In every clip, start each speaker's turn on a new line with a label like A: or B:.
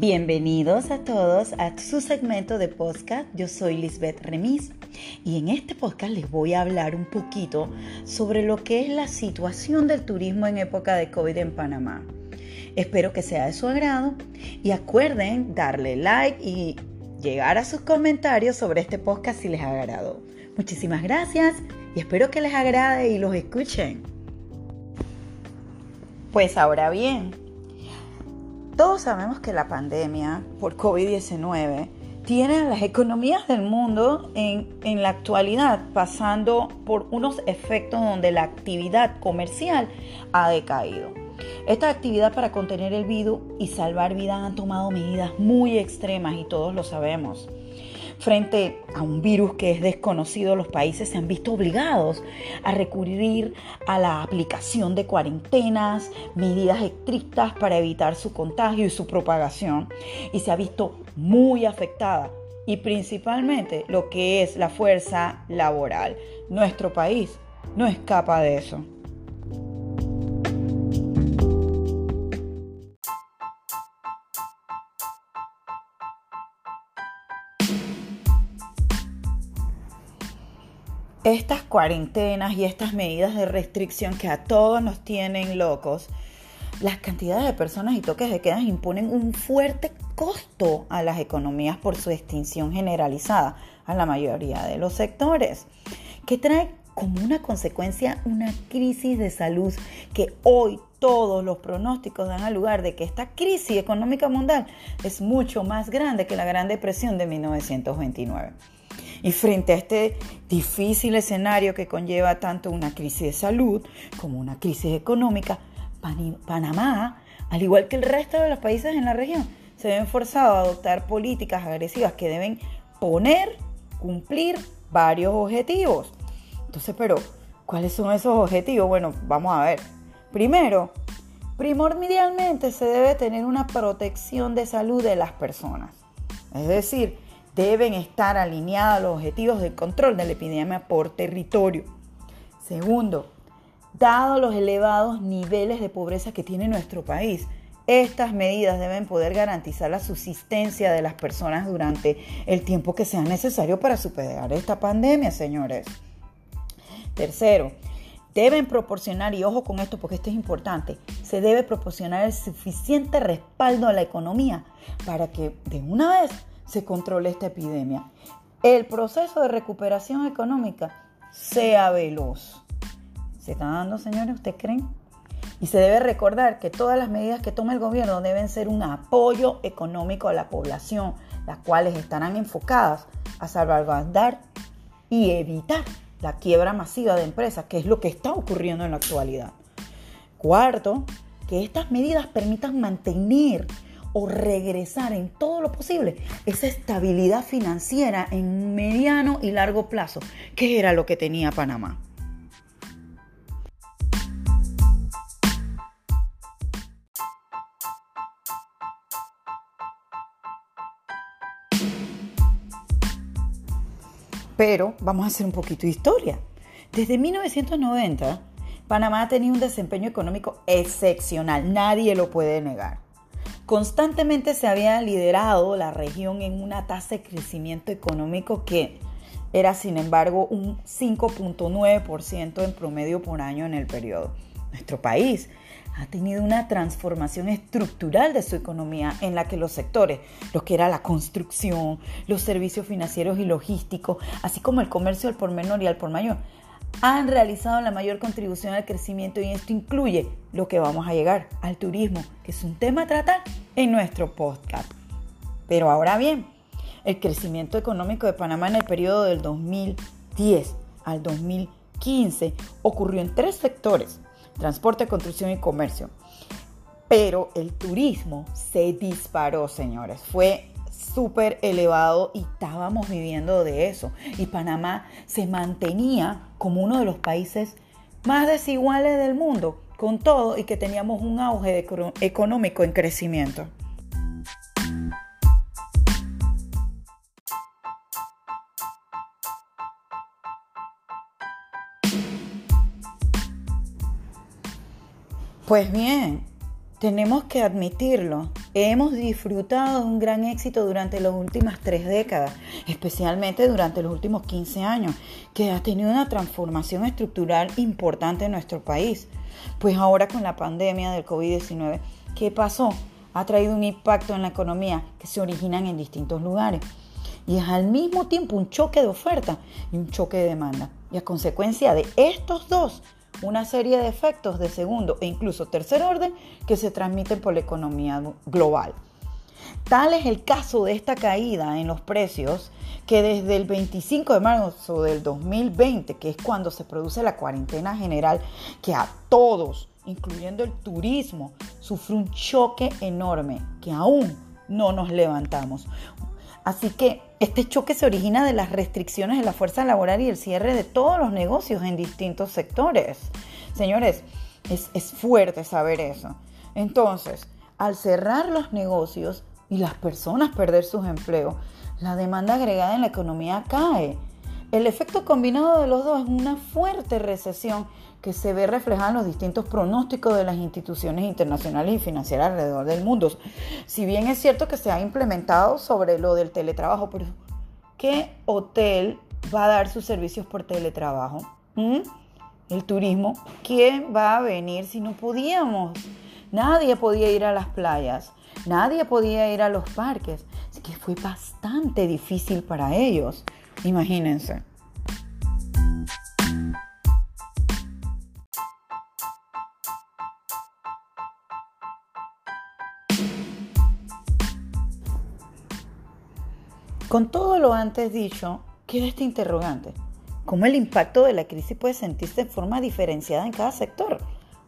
A: Bienvenidos a todos a su segmento de podcast. Yo soy Lisbeth Remis y en este podcast les voy a hablar un poquito sobre lo que es la situación del turismo en época de COVID en Panamá. Espero que sea de su agrado y acuerden darle like y llegar a sus comentarios sobre este podcast si les ha agradado. Muchísimas gracias y espero que les agrade y los escuchen. Pues ahora bien, todos sabemos que la pandemia por COVID-19 tiene a las economías del mundo en, en, la actualidad pasando por unos efectos donde la actividad comercial ha decaído. Esta actividad para contener el virus y salvar vidas han tomado medidas muy extremas y todos lo sabemos. Frente a un virus que es desconocido, los países se han visto obligados a recurrir a la aplicación de cuarentenas, medidas estrictas para evitar su contagio y su propagación. Y se ha visto muy afectada y principalmente lo que es la fuerza laboral. Nuestro país no escapa de eso. Estas cuarentenas y estas medidas de restricción que a todos nos tienen locos, las cantidades de personas y toques de quedas imponen un fuerte costo a las economías por su extinción generalizada a la mayoría de los sectores, que trae como una consecuencia una crisis de salud que hoy todos los pronósticos dan al lugar de que esta crisis económica mundial es mucho más grande que la Gran Depresión de 1929. Y frente a este difícil escenario que conlleva tanto una crisis de salud como una crisis económica, Panamá, al igual que el resto de los países en la región, se ven forzados a adoptar políticas agresivas que deben poner, cumplir varios objetivos. Entonces, pero, ¿cuáles son esos objetivos? Bueno, vamos a ver. Primero, primordialmente se debe tener una protección de salud de las personas. Es decir, deben estar alineados los objetivos de control de la epidemia por territorio. Segundo, dado los elevados niveles de pobreza que tiene nuestro país, estas medidas deben poder garantizar la subsistencia de las personas durante el tiempo que sea necesario para superar esta pandemia, señores. Tercero, deben proporcionar, y ojo con esto porque esto es importante, se debe proporcionar el suficiente respaldo a la economía para que de una vez se controle esta epidemia. El proceso de recuperación económica sea veloz. ¿Se está dando, señores? ¿Ustedes creen? Y se debe recordar que todas las medidas que toma el gobierno deben ser un apoyo económico a la población, las cuales estarán enfocadas a salvaguardar y evitar la quiebra masiva de empresas, que es lo que está ocurriendo en la actualidad. Cuarto, que estas medidas permitan mantener o regresar en todo lo posible esa estabilidad financiera en mediano y largo plazo, que era lo que tenía Panamá. Pero vamos a hacer un poquito de historia. Desde 1990, Panamá ha tenido un desempeño económico excepcional, nadie lo puede negar. Constantemente se había liderado la región en una tasa de crecimiento económico que era sin embargo un 5.9% en promedio por año en el periodo. Nuestro país ha tenido una transformación estructural de su economía en la que los sectores, los que era la construcción, los servicios financieros y logísticos, así como el comercio al por menor y al por mayor, han realizado la mayor contribución al crecimiento y esto incluye lo que vamos a llegar al turismo, que es un tema a tratar en nuestro podcast. Pero ahora bien, el crecimiento económico de Panamá en el periodo del 2010 al 2015 ocurrió en tres sectores, transporte, construcción y comercio. Pero el turismo se disparó, señores. Fue súper elevado y estábamos viviendo de eso. Y Panamá se mantenía como uno de los países más desiguales del mundo, con todo y que teníamos un auge económico en crecimiento. Pues bien, tenemos que admitirlo hemos disfrutado de un gran éxito durante las últimas tres décadas, especialmente durante los últimos 15 años, que ha tenido una transformación estructural importante en nuestro país. Pues ahora con la pandemia del COVID-19, ¿qué pasó? Ha traído un impacto en la economía que se originan en distintos lugares. Y es al mismo tiempo un choque de oferta y un choque de demanda. Y a consecuencia de estos dos, una serie de efectos de segundo e incluso tercer orden que se transmiten por la economía global. Tal es el caso de esta caída en los precios que desde el 25 de marzo del 2020, que es cuando se produce la cuarentena general, que a todos, incluyendo el turismo, sufre un choque enorme, que aún no nos levantamos. Así que este choque se origina de las restricciones de la fuerza laboral y el cierre de todos los negocios en distintos sectores. Señores, es, es fuerte saber eso. Entonces, al cerrar los negocios y las personas perder sus empleos, la demanda agregada en la economía cae. El efecto combinado de los dos es una fuerte recesión que se ve reflejada en los distintos pronósticos de las instituciones internacionales y financieras alrededor del mundo. Si bien es cierto que se ha implementado sobre lo del teletrabajo, pero ¿qué hotel va a dar sus servicios por teletrabajo? ¿Mm? El turismo, ¿quién va a venir si no podíamos? Nadie podía ir a las playas, nadie podía ir a los parques, así que fue bastante difícil para ellos, imagínense. Con todo lo antes dicho, queda este interrogante. ¿Cómo el impacto de la crisis puede sentirse de forma diferenciada en cada sector?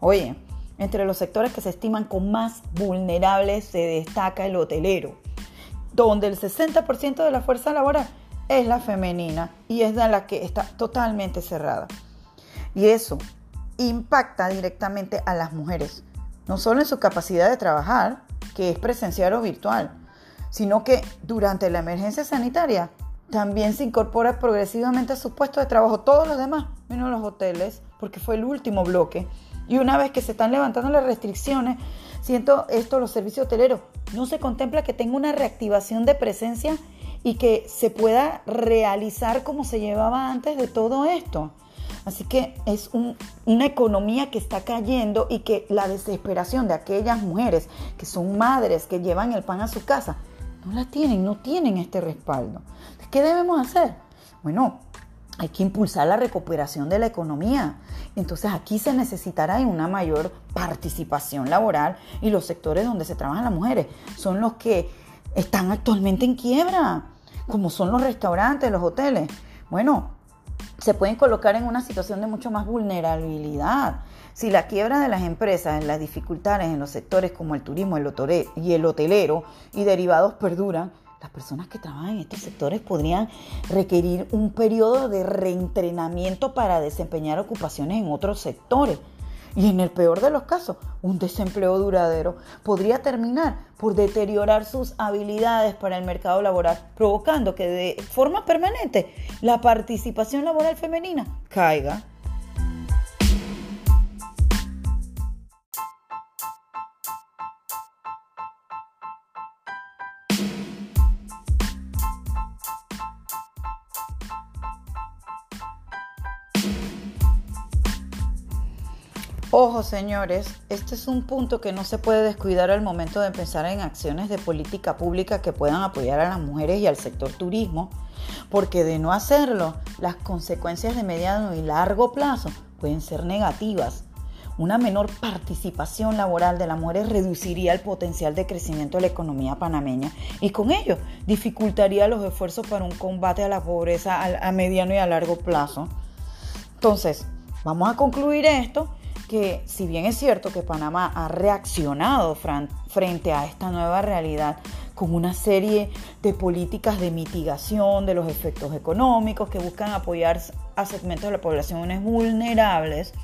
A: Oye, entre los sectores que se estiman con más vulnerables se destaca el hotelero, donde el 60% de la fuerza laboral es la femenina y es de la que está totalmente cerrada. Y eso impacta directamente a las mujeres, no solo en su capacidad de trabajar, que es presencial o virtual, sino que durante la emergencia sanitaria también se incorpora progresivamente a sus puestos de trabajo todos los demás, menos los hoteles, porque fue el último bloque. Y una vez que se están levantando las restricciones, siento esto, los servicios hoteleros, no se contempla que tenga una reactivación de presencia y que se pueda realizar como se llevaba antes de todo esto. Así que es una economía que está cayendo y que la desesperación de aquellas mujeres que son madres, que llevan el pan a su casa, no la tienen, no tienen este respaldo. ¿Qué debemos hacer? Bueno, hay que impulsar la recuperación de la economía. Entonces aquí se necesitará una mayor participación laboral y los sectores donde se trabajan las mujeres son los que están actualmente en quiebra, como son los restaurantes, los hoteles. Bueno, se pueden colocar en una situación de mucho más vulnerabilidad. Si la quiebra de las empresas, las dificultades en los sectores como el turismo y el hotelero y derivados perduran, las personas que trabajan en estos sectores podrían requerir un periodo de reentrenamiento para desempeñar ocupaciones en otros sectores. Y en el peor de los casos, un desempleo duradero podría terminar por deteriorar sus habilidades para el mercado laboral, provocando que de forma permanente la participación laboral femenina caiga. Ojo, señores, este es un punto que no se puede descuidar al momento de pensar en acciones de política pública que puedan apoyar a las mujeres y al sector turismo, porque de no hacerlo, las consecuencias de mediano y largo plazo pueden ser negativas. Una menor participación laboral de las mujeres reduciría el potencial de crecimiento de la economía panameña y con ello dificultaría los esfuerzos para un combate a la pobreza a mediano y a largo plazo. Entonces, vamos a concluir esto que si bien es cierto que Panamá ha reaccionado frente a esta nueva realidad con una serie de políticas de mitigación de los efectos económicos que buscan apoyar a segmentos de la población vulnerables,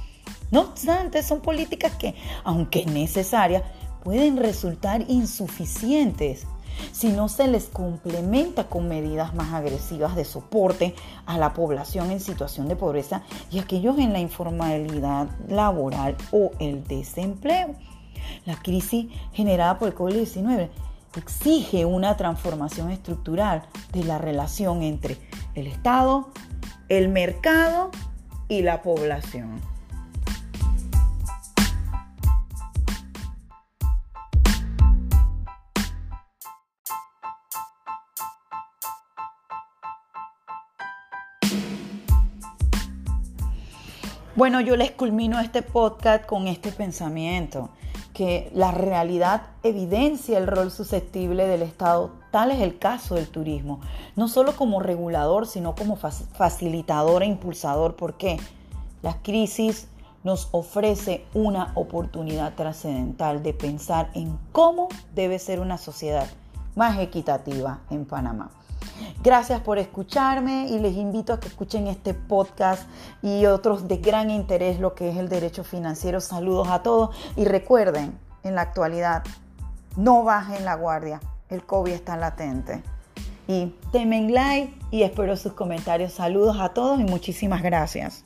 A: no obstante son políticas que, aunque necesarias, pueden resultar insuficientes si no se les complementa con medidas más agresivas de soporte a la población en situación de pobreza y aquellos en la informalidad laboral o el desempleo. La crisis generada por el COVID-19 exige una transformación estructural de la relación entre el Estado, el mercado y la población. Bueno, yo les culmino este podcast con este pensamiento, que la realidad evidencia el rol susceptible del Estado, tal es el caso del turismo, no solo como regulador, sino como facilitador e impulsador, porque la crisis nos ofrece una oportunidad trascendental de pensar en cómo debe ser una sociedad más equitativa en Panamá. Gracias por escucharme y les invito a que escuchen este podcast y otros de gran interés, lo que es el derecho financiero. Saludos a todos y recuerden, en la actualidad, no bajen la guardia, el COVID está latente. Y temen like y espero sus comentarios. Saludos a todos y muchísimas gracias.